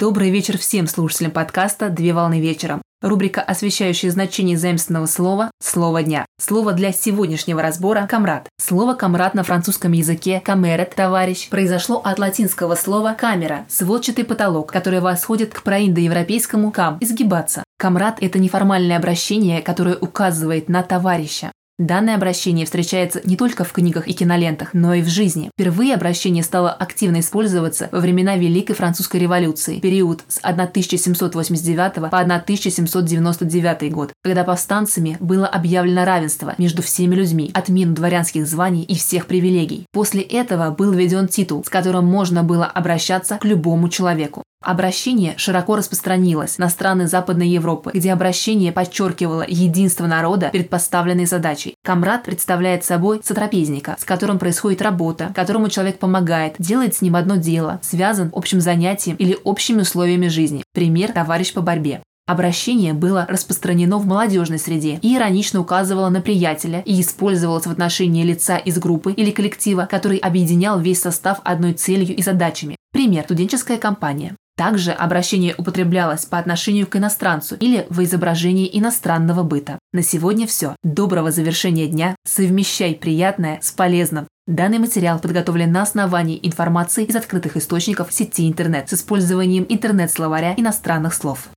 Добрый вечер всем слушателям подкаста «Две волны вечером». Рубрика, освещающая значение заимственного слова «Слово дня». Слово для сегодняшнего разбора – «камрад». Слово «камрад» на французском языке «камерет» – «товарищ» произошло от латинского слова «камера» – сводчатый потолок, который восходит к проиндоевропейскому «кам» – изгибаться. Камрад – это неформальное обращение, которое указывает на товарища. Данное обращение встречается не только в книгах и кинолентах, но и в жизни. Впервые обращение стало активно использоваться во времена Великой Французской революции, период с 1789 по 1799 год, когда повстанцами было объявлено равенство между всеми людьми, отмену дворянских званий и всех привилегий. После этого был введен титул, с которым можно было обращаться к любому человеку. Обращение широко распространилось на страны Западной Европы, где обращение подчеркивало единство народа перед поставленной задачей. Камрад представляет собой сотрапезника, с которым происходит работа, которому человек помогает, делает с ним одно дело, связан общим занятием или общими условиями жизни. Пример – товарищ по борьбе. Обращение было распространено в молодежной среде и иронично указывало на приятеля и использовалось в отношении лица из группы или коллектива, который объединял весь состав одной целью и задачами. Пример – студенческая компания. Также обращение употреблялось по отношению к иностранцу или в изображении иностранного быта. На сегодня все. Доброго завершения дня. Совмещай приятное с полезным. Данный материал подготовлен на основании информации из открытых источников сети интернет с использованием интернет-словаря иностранных слов.